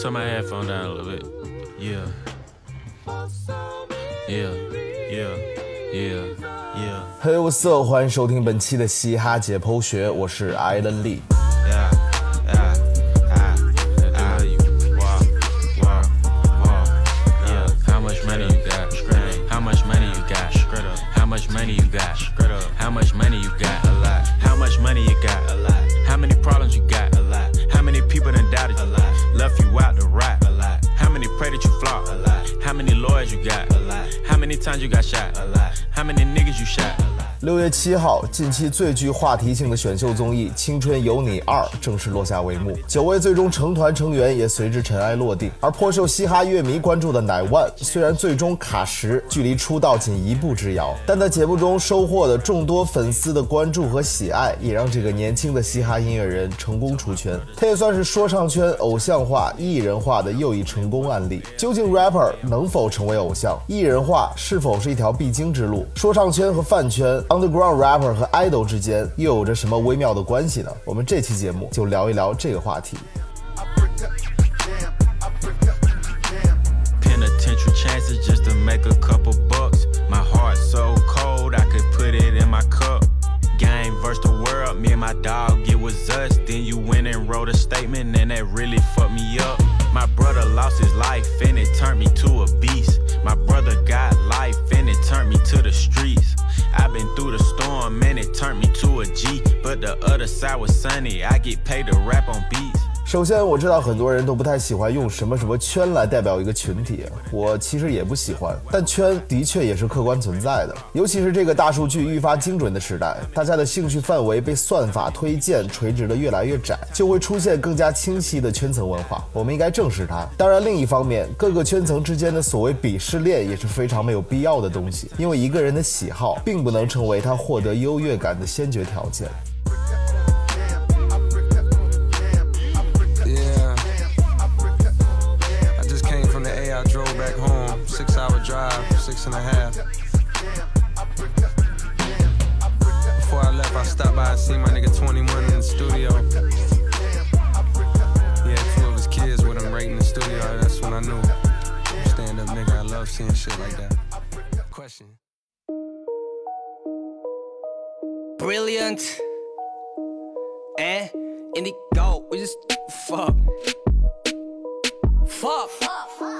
turn my headphone down a little bit. Yeah. Yeah. Yeah. Yeah. Yeah. Hey, what's up？欢迎收听本期的嘻哈解剖学，我是 Alan Lee。七号，近期最具话题性的选秀综艺《青春有你二》正式落下帷幕，九位最终成团成员也随之尘埃落定。而颇受嘻哈乐迷关注的乃万，虽然最终卡十，距离出道仅一步之遥，但在节目中收获的众多粉丝的关注和喜爱，也让这个年轻的嘻哈音乐人成功出圈。他也算是说唱圈偶像化、艺人化的又一成功案例。究竟 rapper 能否成为偶像？艺人化是否是一条必经之路？说唱圈和饭圈 underground rapper 和 idol 之间又有着什么微妙的关系呢？我们这期节目就聊一聊这个话题。Penitentiary chances just to make a couple bucks. My heart so cold, I could put it in my cup. Game versus the world, me and my dog, it was us. Then you went and wrote a statement, and that really fucked me up. My brother lost his life, and it turned me to a beast. My brother got life, and it turned me to the streets. I've been through the storm, and it turned me to a G. But the other side was sunny, I get paid to rap on beats. 首先，我知道很多人都不太喜欢用什么什么圈来代表一个群体，我其实也不喜欢。但圈的确也是客观存在的，尤其是这个大数据愈发精准的时代，大家的兴趣范围被算法推荐垂直的越来越窄，就会出现更加清晰的圈层文化。我们应该正视它。当然，另一方面，各个圈层之间的所谓鄙视链也是非常没有必要的东西，因为一个人的喜好并不能成为他获得优越感的先决条件。Six and a half. Before I left, I stopped by and my nigga 21 in the studio. Had two of his kids with him right in the studio. That's when I knew. Stand up nigga, I love seeing shit like that. Question. brilliant and indigo. We just fuck. Fuck. Yo.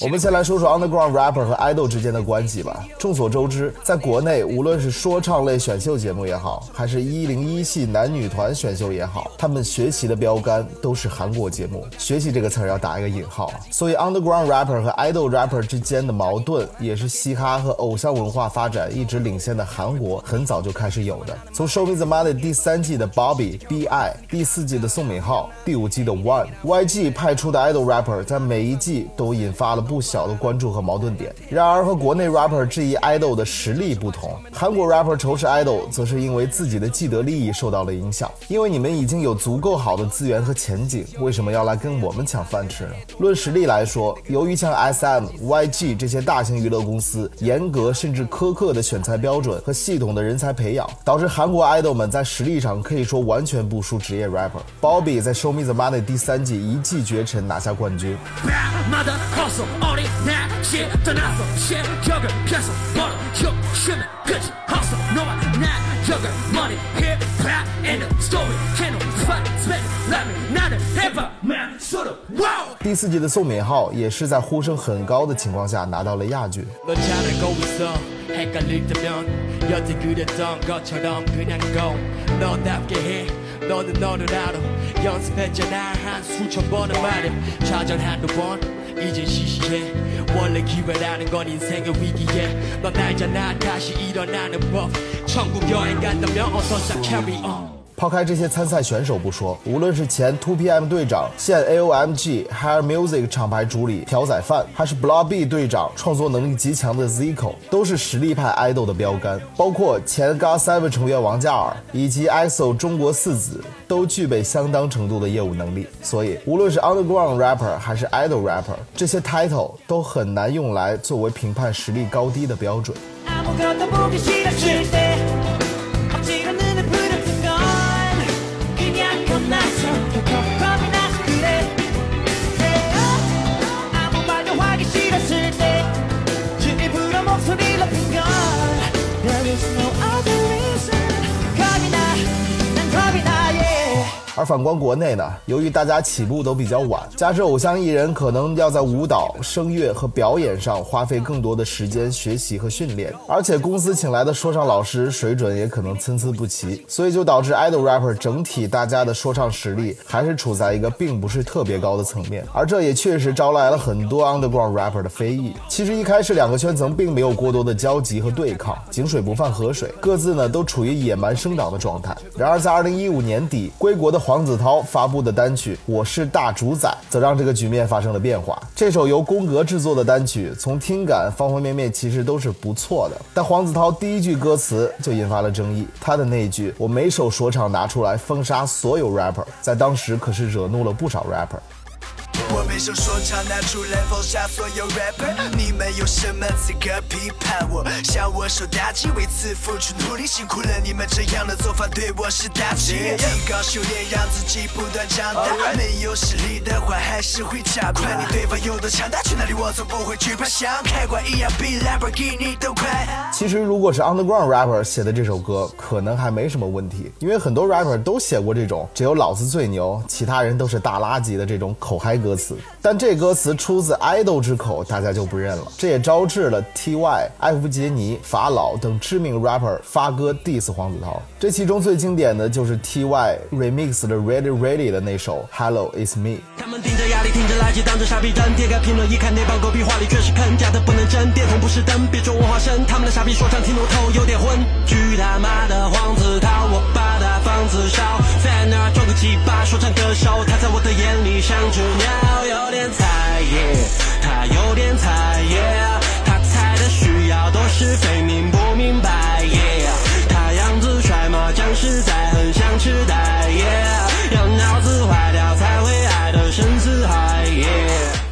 我们先来说说 underground rapper 和 idol 之间的关系吧。众所周知，在国内，无论是说唱类选秀节目也好，还是一零一系男女团选秀也好，他们学习的标杆都是韩国节目。学习这个词儿要打一个引号啊。所以 underground rapper 和 idol rapper 之间的矛盾，也是嘻哈和偶像文化发展一直领先的韩国很早就开始有的。从《Show Me the Money》第三季的 Bobby B.I，第四季的宋敏浩，第五季的 One，YG 派出的 idol rapper 在每一季都引发了不小的关注和矛盾点。然而和国内 rapper 质疑 idol 的实力不同，韩国 rapper 仇视 idol 则是因为自己的既得利益受到了影响。因为你们已经有足够好的资源和前景，为什么要来跟我们抢饭吃呢？论实力来说，由于像 SM、YG 这些大型娱乐公司严格甚至苛刻的选材标准和系统的人才培养，导致韩国 idol 们在实力上可以说完全不输职业 rapper。Bobby 在《Show Me the Money》第三季一骑绝尘拿下冠军。마다 허서 어리 나시 떠나서 실격을 펴서 벌어 욕심을 끝이 허서 너와 나 역을 머리 힙합 in the story 캐논 fight spend 라면 나는 힙합 man sort of wow 第四季的宋敏浩也是在呼声很高的情况下拿到了亚军。 너 잘알고 있어 헷갈릴 때면 여태 그랬던 것처럼 그냥 go 너답게 해 너는 너를 알아 연습했잖아 한 수천 번은 말해 좌절 한두 번 이젠 시시해. 원래 기회라는 건 인생의 위기에. 넌 알잖아 다시 일어나는 법. 천국 여행 간다면 어서 carry on 抛开这些参赛选手不说，无论是前 2PM 队长、现 AOMG Hair Music 厂牌主理朴宰范，还是 Block B 队长、创作能力极强的 Zico，都是实力派 idol 的标杆。包括前 GOT7 成员王嘉尔以及 EXO 中国四子，都具备相当程度的业务能力。所以，无论是 underground rapper 还是 idol rapper，这些 title 都很难用来作为评判实力高低的标准。 아 而反观国内呢，由于大家起步都比较晚，加之偶像艺人可能要在舞蹈、声乐和表演上花费更多的时间学习和训练，而且公司请来的说唱老师水准也可能参差不齐，所以就导致 idol rapper 整体大家的说唱实力还是处在一个并不是特别高的层面，而这也确实招来了很多 underground rapper 的非议。其实一开始两个圈层并没有过多的交集和对抗，井水不犯河水，各自呢都处于野蛮生长的状态。然而在2015年底，归国的黄子韬发布的单曲《我是大主宰》则让这个局面发生了变化。这首由宫格制作的单曲，从听感方方面面其实都是不错的，但黄子韬第一句歌词就引发了争议。他的那一句“我每首说唱拿出来封杀所有 rapper”，在当时可是惹怒了不少 rapper。我每首说唱拿出来放下所有 rapper，你们有什么资格批判我？向我受打击，为此付出努力，辛苦了你们这样的做法对我是打击。提高修炼，让自己不断长大。没有实力的话，还是会加快。你对方有多强大，去哪里我从不会惧怕，像开挂一样比 Lamborghini 都快。其实如果是 underground rapper 写的这首歌，可能还没什么问题，因为很多 rapper 都写过这种只有老子最牛，其他人都是大垃圾的这种口嗨歌词。但这歌词出自 idol 之口，大家就不认了。这也招致了 T.Y、艾弗杰尼、法老等知名 rapper 发歌 diss 黄子韬。这其中最经典的就是 T.Y remix 的 Ready Ready 的那首 Hello It's Me。他们顶着压力，听着垃圾，当着傻逼站，点开评论一看，那帮狗屁话里全是坑，假的不能真，电筒不是灯，别说我化身，他们的傻逼说唱听我头有点昏。去他妈的黄子韬，我把他房子烧，在那儿装个鸡巴说唱歌手，他在我的眼里像只鸟，有点菜耶，他有点菜耶，他菜的需要都是非明不明白耶，他样子帅吗？讲实在很想吃呆耶，要拿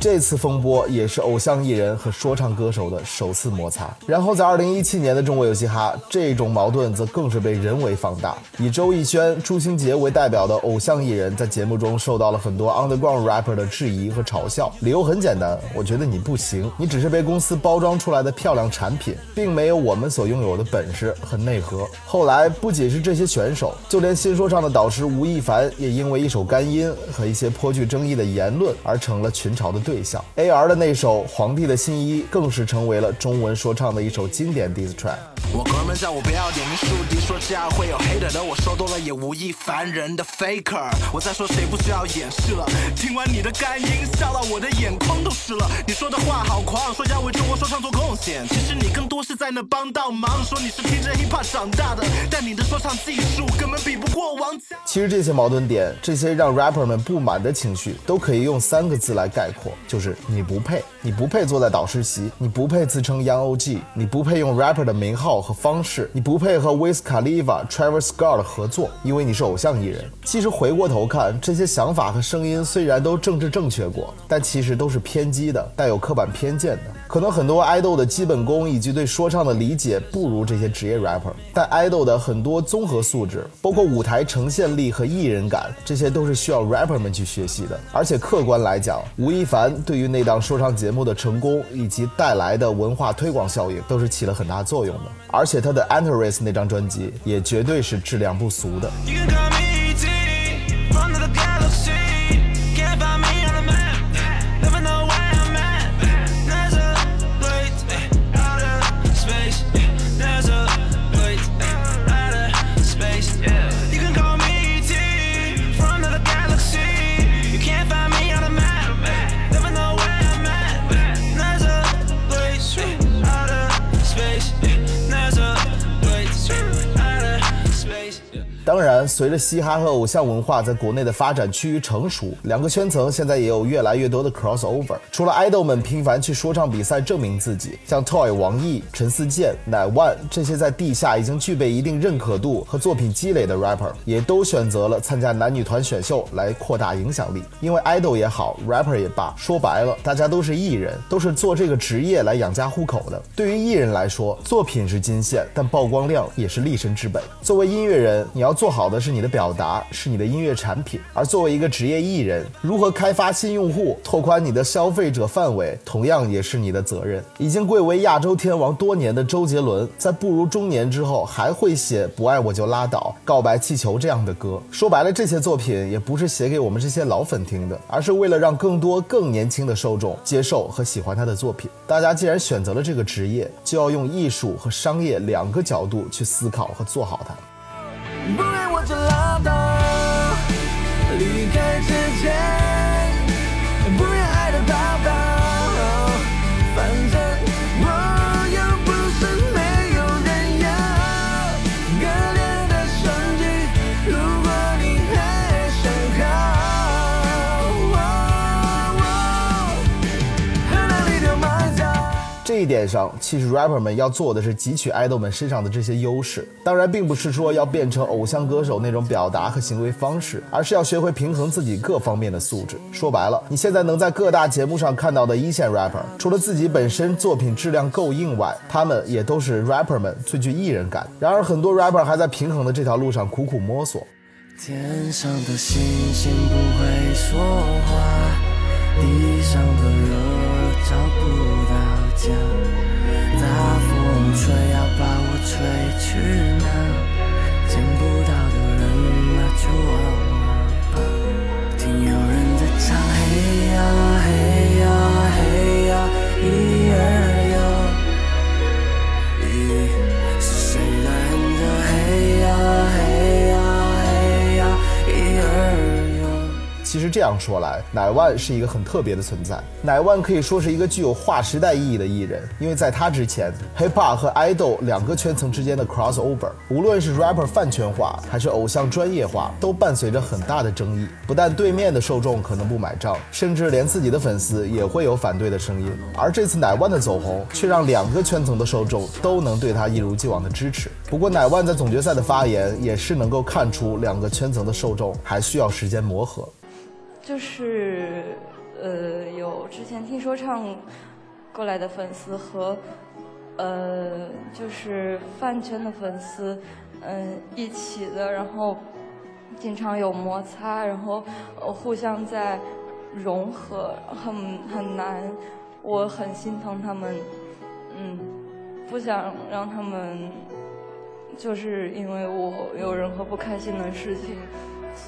这次风波也是偶像艺人和说唱歌手的首次摩擦。然后在2017年的中国有嘻哈，这种矛盾则更是被人为放大。以周艺轩、朱星杰为代表的偶像艺人，在节目中受到了很多 underground rapper 的质疑和嘲笑。理由很简单，我觉得你不行，你只是被公司包装出来的漂亮产品，并没有我们所拥有的本事和内核。后来不仅是这些选手，就连新说唱的导师吴亦凡，也因为一首干音和一些颇具争议的言论而成了群嘲的对象。A.R 的那首《皇帝的新衣》更是成为了中文说唱的一首经典 diss track。我哥们叫我不要点名树敌，说这样会有 hater 的，我说多了也无意烦人的 faker。我在说谁不需要掩饰了？听完你的干音，笑到我的眼眶都湿了。你说的话好狂，说要为中国说唱做贡献，其实你更多是在那帮倒忙。说你是听着 hip hop 长大的，但你的说唱技术根本比不过王家。其实这些矛盾点，这些让 rapper 们不满的情绪，都可以用三个字来概括，就是你不配，你不配坐在导师席，你不配自称 Young OG，你不配用 rapper 的名号和方式，你不配和 Wiz Khalifa、Travis Scott 合作，因为你是偶像艺人。其实回过头看，这些想法和声音虽然都政治正确过，但其实都是偏激的，带有刻板偏见的。可能很多 idol 的基本功以及对说唱的理解不如这些职业 rapper，但 idol 的很多综合素质，包括舞台呈现力和艺人感，这些都是需要 rapper 们去学习的。而且客观来讲，吴亦凡对于那档说唱节目的成功以及带来的文化推广效应，都是起了很大作用的。而且他的 Antares 那张专辑也绝对是质量不俗的。随着嘻哈和偶像文化在国内的发展趋于成熟，两个圈层现在也有越来越多的 crossover。除了 idol 们频繁去说唱比赛证明自己，像 Toy、王毅、陈思健、乃万这些在地下已经具备一定认可度和作品积累的 rapper，也都选择了参加男女团选秀来扩大影响力。因为 idol 也好，rapper 也罢，说白了，大家都是艺人，都是做这个职业来养家糊口的。对于艺人来说，作品是金线，但曝光量也是立身之本。作为音乐人，你要做好的是你的表达，是你的音乐产品。而作为一个职业艺人，如何开发新用户，拓宽你的消费者范围，同样也是你的责任。已经贵为亚洲天王多年的周杰伦，在步入中年之后，还会写《不爱我就拉倒》《告白气球》这样的歌。说白了，这些作品也不是写给我们这些老粉听的，而是为了让更多更年轻的受众接受和喜欢他的作品。大家既然选择了这个职业，就要用艺术和商业两个角度去思考和做好它。不爱我就拉倒，离开之前，一点上，其实 rapper 们要做的是汲取 idol 们身上的这些优势。当然，并不是说要变成偶像歌手那种表达和行为方式，而是要学会平衡自己各方面的素质。说白了，你现在能在各大节目上看到的一线 rapper，除了自己本身作品质量够硬外，他们也都是 rapper 们最具艺人感。然而，很多 rapper 还在平衡的这条路上苦苦摸索。天上的星星不会说话，地上的热找不到家。大风吹要把我吹去哪？见不到的人啊就忘其实这样说来，乃万是一个很特别的存在。乃万可以说是一个具有划时代意义的艺人，因为在他之前，hip hop 和 idol 两个圈层之间的 crossover，无论是 rapper 饭圈化还是偶像专业化，都伴随着很大的争议。不但对面的受众可能不买账，甚至连自己的粉丝也会有反对的声音。而这次乃万的走红，却让两个圈层的受众都能对他一如既往的支持。不过，乃万在总决赛的发言也是能够看出两个圈层的受众还需要时间磨合。就是呃，有之前听说唱过来的粉丝和呃，就是饭圈的粉丝，嗯、一起的，然后经常有摩擦，然后互相在融合，很很难，我很心疼他们，嗯，不想让他们就是因为我有任何不开心的事情。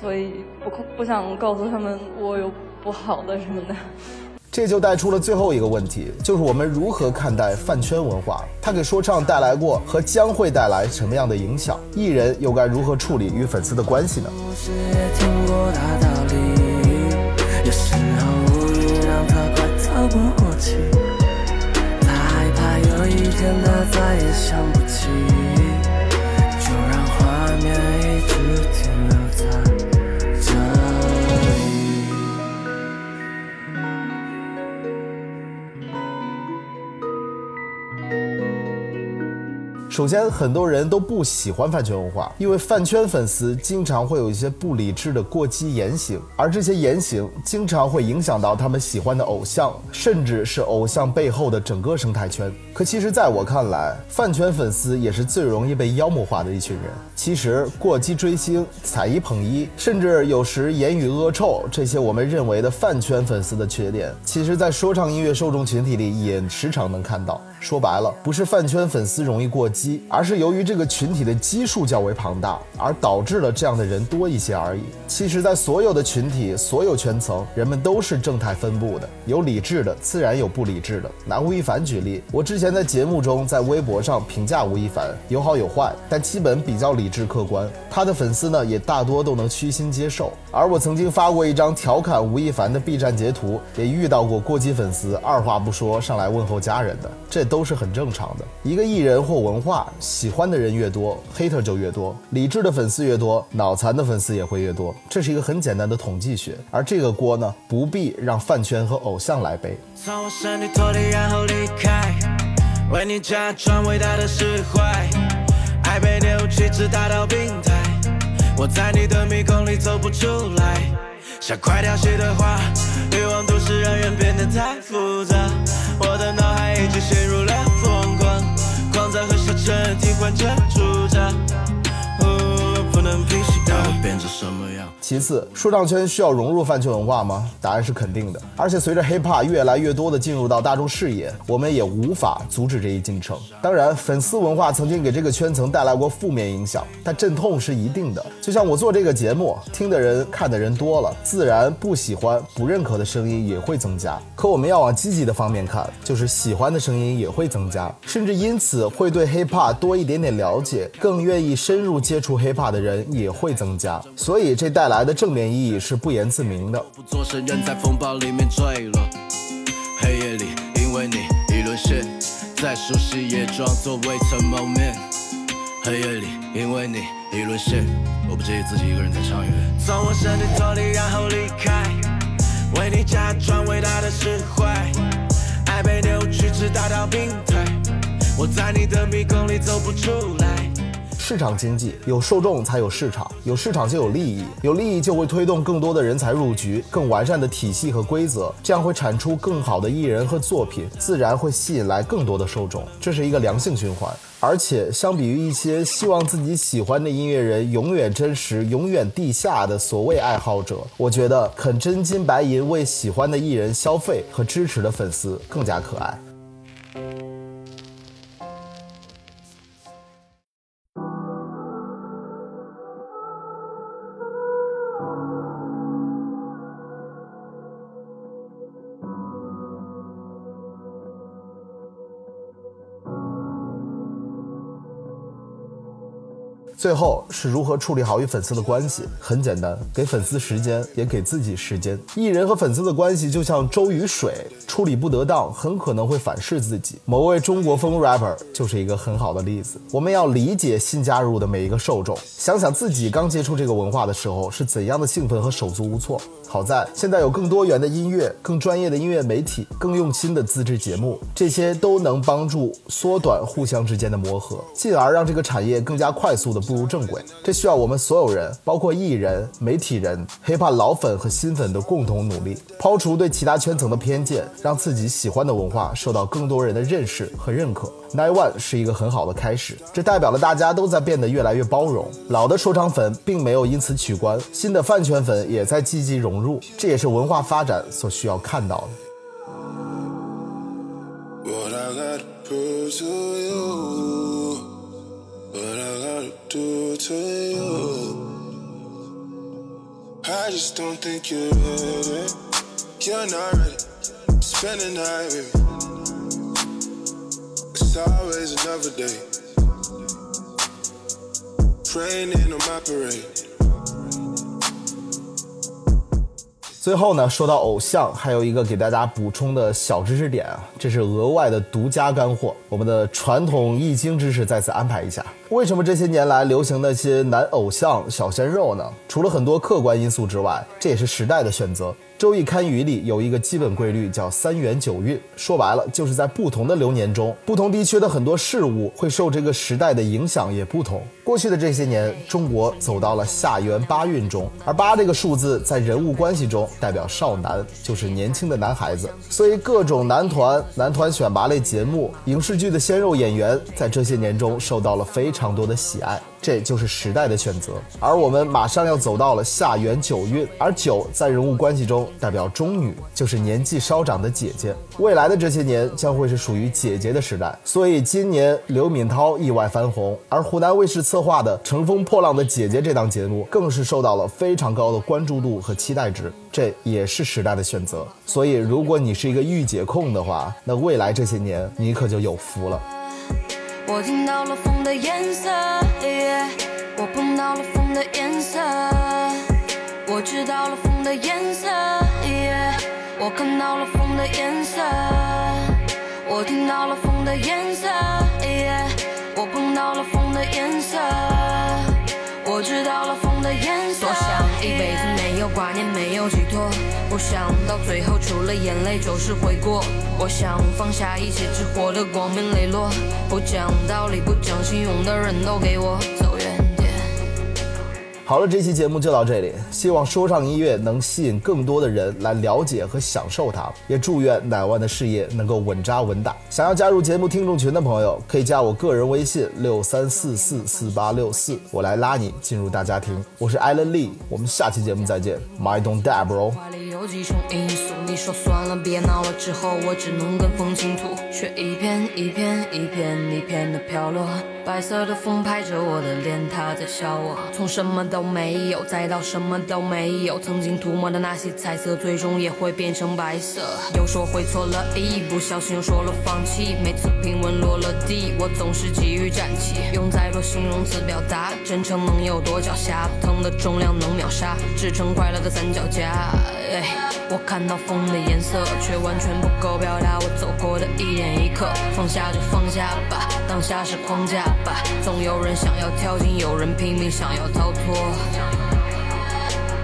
所以不不想告诉他们我有不好的什么的。这就带出了最后一个问题，就是我们如何看待饭圈文化？它给说唱带来过和将会带来什么样的影响？艺人又该如何处理与粉丝的关系呢？故事也听过大道理，有时候无语让他快透不过气，他害怕有一天他再也想不起，首先，很多人都不喜欢饭圈文化，因为饭圈粉丝经常会有一些不理智的过激言行，而这些言行经常会影响到他们喜欢的偶像，甚至是偶像背后的整个生态圈。可其实，在我看来，饭圈粉丝也是最容易被妖魔化的一群人。其实，过激追星、踩一捧一，甚至有时言语恶臭，这些我们认为的饭圈粉丝的缺点，其实在说唱音乐受众群体里也时常能看到。说白了，不是饭圈粉丝容易过激，而是由于这个群体的基数较为庞大，而导致了这样的人多一些而已。其实，在所有的群体、所有圈层，人们都是正态分布的，有理智的，自然有不理智的。拿吴亦凡举例，我之前在节目中在微博上评价吴亦凡，有好有坏，但基本比较理智客观。他的粉丝呢，也大多都能虚心接受。而我曾经发过一张调侃吴亦凡的 B 站截图，也遇到过过激粉丝二话不说上来问候家人的，这都是很正常的。一个艺人或文化，喜欢的人越多，hater 就越多；理智的粉丝越多，脑残的粉丝也会越多。这是一个很简单的统计学，而这个锅呢，不必让饭圈和偶像来背。从我身体脱离，然后离开，为你假装伟大的释怀，爱被扭曲至达到病态，我在你的迷宫里走不出来，像快凋谢的花，欲望都市让人变得太复杂，我的脑海已经陷入了疯狂，狂躁和消沉替换着驻扎，哦，不能平息到。变成什么样？其次，说唱圈需要融入饭圈文化吗？答案是肯定的。而且随着 hip hop 越来越多的进入到大众视野，我们也无法阻止这一进程。当然，粉丝文化曾经给这个圈层带来过负面影响，但阵痛是一定的。就像我做这个节目，听的人、看的人多了，自然不喜欢、不认可的声音也会增加。可我们要往积极的方面看，就是喜欢的声音也会增加，甚至因此会对 hip hop 多一点点了解，更愿意深入接触 hip hop 的人也会增加。所以这带来来的正面意义是不言自明的。不做声，人在风暴里面坠落。黑夜里，因为你已沦陷，再熟悉也装作未曾谋面。黑夜里，因为你已沦陷，我不介意自己一个人在唱乐。从我身体脱离，然后离开，为你假装伟大的释怀。爱被扭曲，至大到病态，我在你的迷宫里走不出来。市场经济有受众才有市场，有市场就有利益，有利益就会推动更多的人才入局，更完善的体系和规则，这样会产出更好的艺人和作品，自然会吸引来更多的受众，这是一个良性循环。而且，相比于一些希望自己喜欢的音乐人永远真实、永远地下的所谓爱好者，我觉得肯真金白银为喜欢的艺人消费和支持的粉丝更加可爱。最后是如何处理好与粉丝的关系？很简单，给粉丝时间，也给自己时间。艺人和粉丝的关系就像粥与水，处理不得当，很可能会反噬自己。某位中国风 rapper 就是一个很好的例子。我们要理解新加入的每一个受众，想想自己刚接触这个文化的时候是怎样的兴奋和手足无措。好在现在有更多元的音乐、更专业的音乐媒体、更用心的自制节目，这些都能帮助缩短互相之间的磨合，进而让这个产业更加快速的步入正轨。这需要我们所有人，包括艺人、媒体人、hiphop 老粉和新粉的共同努力，抛除对其他圈层的偏见，让自己喜欢的文化受到更多人的认识和认可。Nine One 是一个很好的开始，这代表了大家都在变得越来越包容。老的说唱粉并没有因此取关，新的饭圈粉也在积极融入，这也是文化发展所需要看到的。do to you? I just don't think you're ready. You're not ready. Spend the night with me. It's always another day. Raining on my parade. 最后呢，说到偶像，还有一个给大家补充的小知识点啊，这是额外的独家干货。我们的传统易经知识再次安排一下。 为什么这些年来流行那些男偶像、小鲜肉呢？除了很多客观因素之外，这也是时代的选择。《周易堪舆》里有一个基本规律，叫三元九运。说白了，就是在不同的流年中，不同地区的很多事物会受这个时代的影响也不同。过去的这些年，中国走到了下元八运中，而八这个数字在人物关系中代表少男，就是年轻的男孩子。所以各种男团、男团选拔类节目、影视剧的鲜肉演员，在这些年中受到了非常常多的喜爱。这就是时代的选择，而我们马上要走到了下元九运，而九在人物关系中代表中女，就是年纪稍长的姐姐。未来的这些年将会是属于姐姐的时代，所以今年刘敏涛意外翻红，而湖南卫视策划的《乘风破浪的姐姐》这档节目更是受到了非常高的关注度和期待值，这也是时代的选择。所以，如果你是一个御姐控的话，那未来这些年你可就有福了。我听到了风的颜色我碰到了风的颜色，我知道了风的颜色我看到了风的颜色，我听到了风的颜色我碰到了风的颜色，我知道了风的颜色。多想一辈子没有挂念，没有寄托，不想到最后除了眼泪就是悔过。我想放下一切，只活得光明磊落，不讲道理、不讲信用的人都给我走远。好了，这期节目就到这里。希望说唱音乐能吸引更多的人来了解和享受它，也祝愿乃万的事业能够稳扎稳打。想要加入节目听众群的朋友，可以加我个人微信六三四四四八六四，我来拉你进入大家庭。我是艾伦利，我们下期节目再见。My don't die, bro。怀里有几种因素，你说算了，别闹了，之后我只能跟风倾吐，却一片一片一片一片的飘落。白色的风拍着我的脸，它在笑我。从什么都没有，再到什么都没有，曾经涂抹的那些彩色，最终也会变成白色。又说会错了，一不小心又说了放弃。每次平稳落了地，我总是急于站起。用再多形容词表达，真诚能有多狡黠？疼的重量能秒杀，制成快乐的三脚架。哎，我看到风的颜色，却完全不够表达我走过的一点一刻。放下就放下吧，当下是框架吧。总有人想要跳进，有人拼命想要逃脱。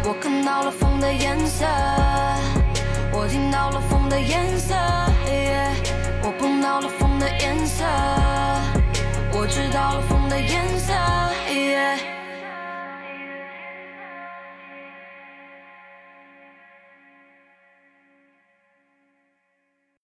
我看到了风的颜色，我听到了风的颜色，我碰到了风的颜色，我知道了风的颜色。